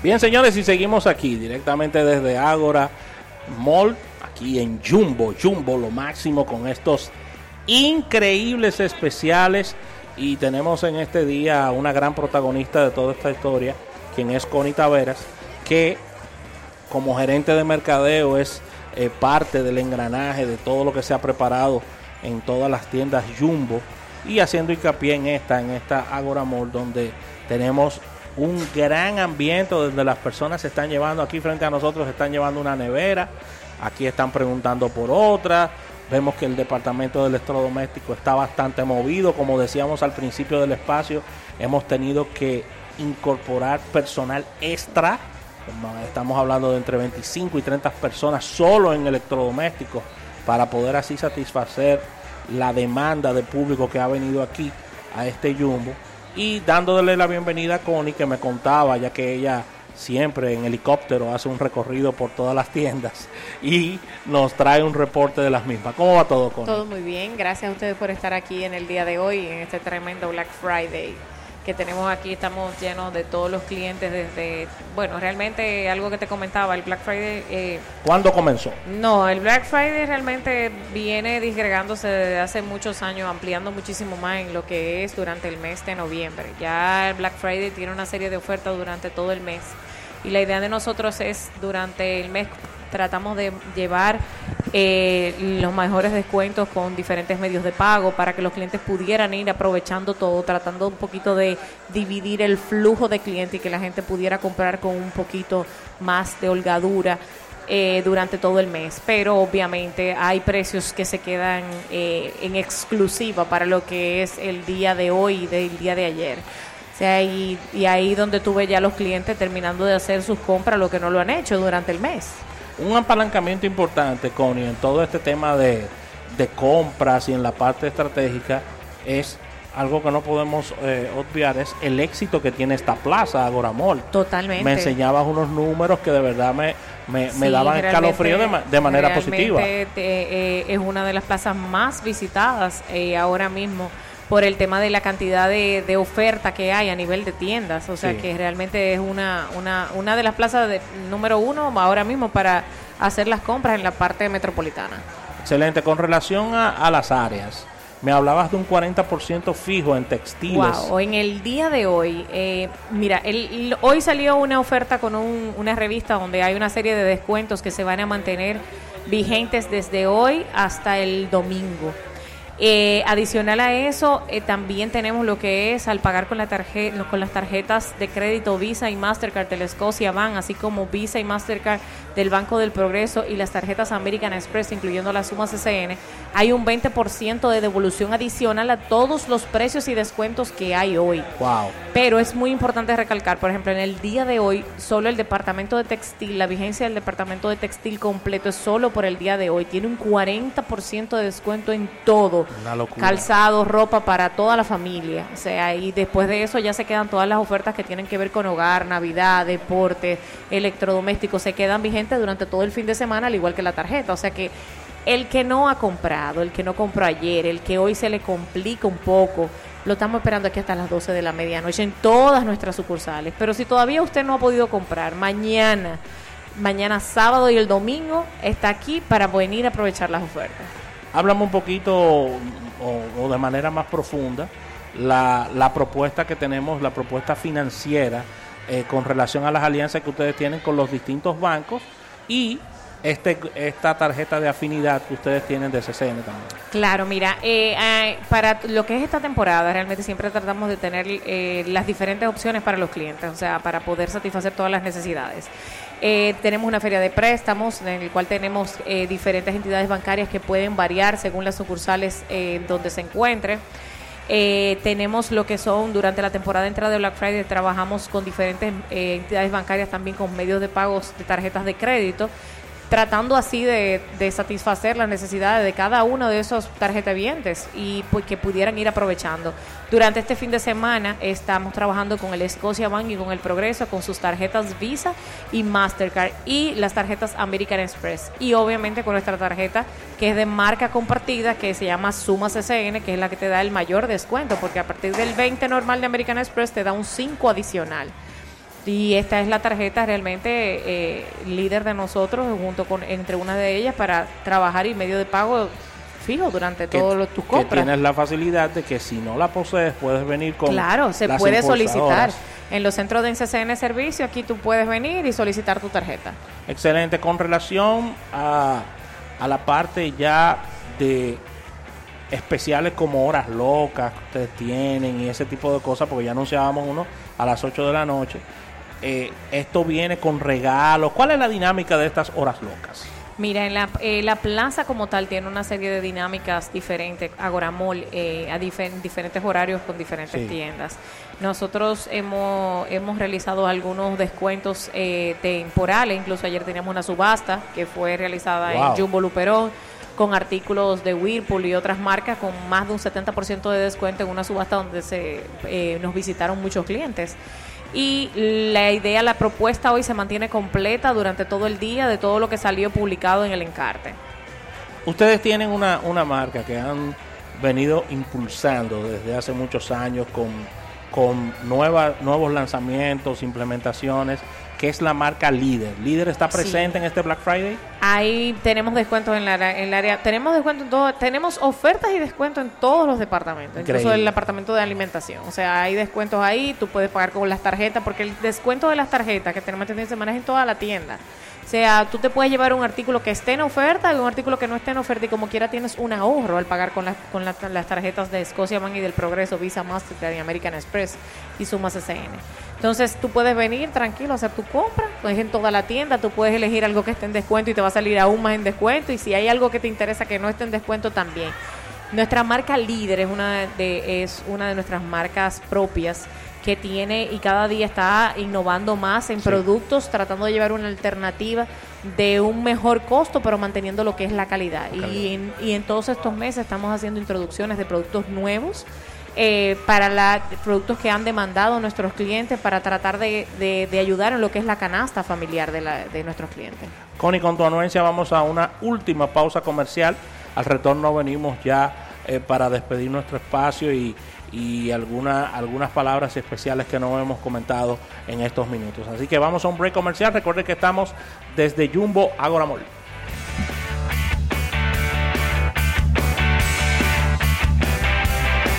Bien, señores, y seguimos aquí directamente desde Ágora Mall, aquí en Jumbo, Jumbo, lo máximo con estos increíbles especiales. Y tenemos en este día una gran protagonista de toda esta historia, quien es Connie Taveras, que como gerente de mercadeo es eh, parte del engranaje de todo lo que se ha preparado en todas las tiendas Jumbo y haciendo hincapié en esta, en esta Agora Mall, donde tenemos un gran ambiente donde las personas se están llevando aquí frente a nosotros, se están llevando una nevera, aquí están preguntando por otra, vemos que el departamento de electrodoméstico está bastante movido, como decíamos al principio del espacio, hemos tenido que incorporar personal extra, estamos hablando de entre 25 y 30 personas solo en electrodomésticos para poder así satisfacer la demanda de público que ha venido aquí a este Jumbo y dándole la bienvenida a Connie que me contaba ya que ella siempre en helicóptero hace un recorrido por todas las tiendas y nos trae un reporte de las mismas. ¿Cómo va todo, Connie? Todo muy bien, gracias a ustedes por estar aquí en el día de hoy, en este tremendo Black Friday que tenemos aquí, estamos llenos de todos los clientes desde, bueno, realmente algo que te comentaba, el Black Friday... Eh, ¿Cuándo comenzó? No, el Black Friday realmente viene disgregándose desde hace muchos años, ampliando muchísimo más en lo que es durante el mes de noviembre. Ya el Black Friday tiene una serie de ofertas durante todo el mes y la idea de nosotros es durante el mes tratamos de llevar eh, los mejores descuentos con diferentes medios de pago para que los clientes pudieran ir aprovechando todo, tratando un poquito de dividir el flujo de clientes y que la gente pudiera comprar con un poquito más de holgadura. Eh, durante todo el mes, pero obviamente hay precios que se quedan eh, en exclusiva para lo que es el día de hoy y del día de ayer. O sea, y, y ahí donde tuve ya los clientes terminando de hacer sus compras, lo que no lo han hecho durante el mes un apalancamiento importante, Connie, en todo este tema de, compras y en la parte estratégica es algo que no podemos eh, obviar es el éxito que tiene esta plaza Agoramol. Totalmente. Me enseñabas unos números que de verdad me, me, daban escalofrío de, de manera positiva. Eh, es una de las plazas más visitadas eh, ahora mismo por el tema de la cantidad de, de, oferta que hay a nivel de tiendas. O sea que realmente es una, una, una de las plazas de, número uno ahora mismo para hacer las compras en la parte metropolitana. Excelente. Con relación a, las áreas, me hablabas de un 40% fijo en textiles. Wow, en el día de hoy, eh, mira, el, hoy salió una oferta con una revista donde hay una serie de descuentos que se van a mantener vigentes desde hoy hasta el domingo. Eh, adicional a eso, eh, también tenemos lo que es al pagar con, la tarjeta, con las tarjetas de crédito Visa y Mastercard de la Escocia Van, así como Visa y Mastercard del Banco del Progreso y las tarjetas American Express, incluyendo las sumas CCN, hay un 20% de devolución adicional a todos los precios y descuentos que hay hoy. Wow. Pero es muy importante recalcar, por ejemplo, en el día de hoy, solo el departamento de textil, la vigencia del departamento de textil completo es solo por el día de hoy. Tiene un 40% de descuento en todo. Calzado, ropa para toda la familia. O sea, y después de eso ya se quedan todas las ofertas que tienen que ver con hogar, Navidad, deporte, electrodomésticos, se quedan vigentes durante todo el fin de semana, al igual que la tarjeta. O sea que el que no ha comprado, el que no compró ayer, el que hoy se le complica un poco, lo estamos esperando aquí hasta las 12 de la medianoche en todas nuestras sucursales. Pero si todavía usted no ha podido comprar, mañana, mañana sábado y el domingo está aquí para venir a aprovechar las ofertas. Háblame un poquito o, de manera más profunda la, la propuesta que tenemos, la propuesta financiera eh, con relación a las alianzas que ustedes tienen con los distintos bancos y este, esta tarjeta de afinidad que ustedes tienen de CCN también. Claro, mira, eh, eh, para lo que es esta temporada, realmente siempre tratamos de tener las diferentes opciones para los clientes, o sea, para poder satisfacer todas las necesidades. Tenemos una feria de préstamos en el cual tenemos diferentes entidades bancarias que pueden variar según las sucursales donde se encuentren. Eh, tenemos lo que son durante la temporada de entrada de Black Friday, trabajamos con diferentes eh, entidades bancarias también con medios de pagos de tarjetas de crédito tratando así de, satisfacer las necesidades de cada uno de esos tarjetavientes y pues que pudieran ir aprovechando. Durante este fin de semana estamos trabajando con el Scotia Bank y con el Progreso con sus tarjetas Visa y Mastercard y las tarjetas American Express y obviamente con nuestra tarjeta que es de marca compartida que se llama Suma CCN que es la que te da el mayor descuento porque a partir del 20 normal de American Express te da un 5 adicional. Y esta es la tarjeta realmente eh, líder de nosotros, junto con entre una de ellas, para trabajar y medio de pago fijo durante todos tus compras. Que tienes la facilidad de que si no la posees, puedes venir con. Claro, se puede solicitar. En los centros de NCCN Servicio, aquí tú puedes venir y solicitar tu tarjeta. Excelente. Con relación a, a la parte ya de especiales como horas locas que ustedes tienen y ese tipo de cosas, porque ya anunciábamos uno a las 8 de la noche. Eh, esto viene con regalos. ¿Cuál es la dinámica de estas horas locas? Mira, en la, eh, la plaza como tal tiene una serie de dinámicas diferentes, Agoramol, eh, a diferentes horarios con diferentes tiendas. Nosotros hemos, hemos realizado algunos descuentos eh, temporales, incluso ayer teníamos una subasta que fue realizada en Jumbo Luperón con artículos de Whirlpool y otras marcas con más de un 70% de descuento en una subasta donde se eh, nos visitaron muchos clientes y la idea, la propuesta hoy se mantiene completa durante todo el día de todo lo que salió publicado en el encarte. Ustedes tienen una, una marca que han venido impulsando desde hace muchos años con, con nuevos lanzamientos, implementaciones que es la marca Líder. ¿Líder está presente en este Black Friday? Ahí tenemos descuentos en, la, en el área, tenemos descuentos en todo, tenemos ofertas y descuentos en todos los departamentos, incluso el departamento de alimentación. O sea, hay descuentos ahí, tú puedes pagar con las tarjetas, porque el descuento de las tarjetas que tenemos tendencia se maneja en toda la tienda. O sea, tú te puedes llevar un artículo que esté en oferta y un artículo que no esté en oferta y como quiera tienes un ahorro al pagar con, con las tarjetas de Scotiabank y del Progreso, Visa, Mastercard y American Express y Sumas SN. Entonces tú puedes venir tranquilo a hacer tu compra, puedes en toda la tienda, tú puedes elegir algo que esté en descuento y te va a salir aún más en descuento y si hay algo que te interesa que no esté en descuento también. Nuestra marca líder es una de, es una de nuestras marcas propias que tiene y cada día está innovando más en productos, tratando de llevar una alternativa de un mejor costo, pero manteniendo lo que es la calidad. Y, en, y en todos estos meses estamos haciendo introducciones de productos nuevos. Eh, para los productos que han demandado nuestros clientes para tratar de, de, ayudar en lo que es la canasta familiar de, la, de nuestros clientes. Connie, con tu anuencia vamos a una última pausa comercial. Al retorno venimos ya eh, para despedir nuestro espacio y, y alguna, algunas palabras especiales que no hemos comentado en estos minutos. Así que vamos a un break comercial. Recuerden que estamos desde Jumbo Agora Mall.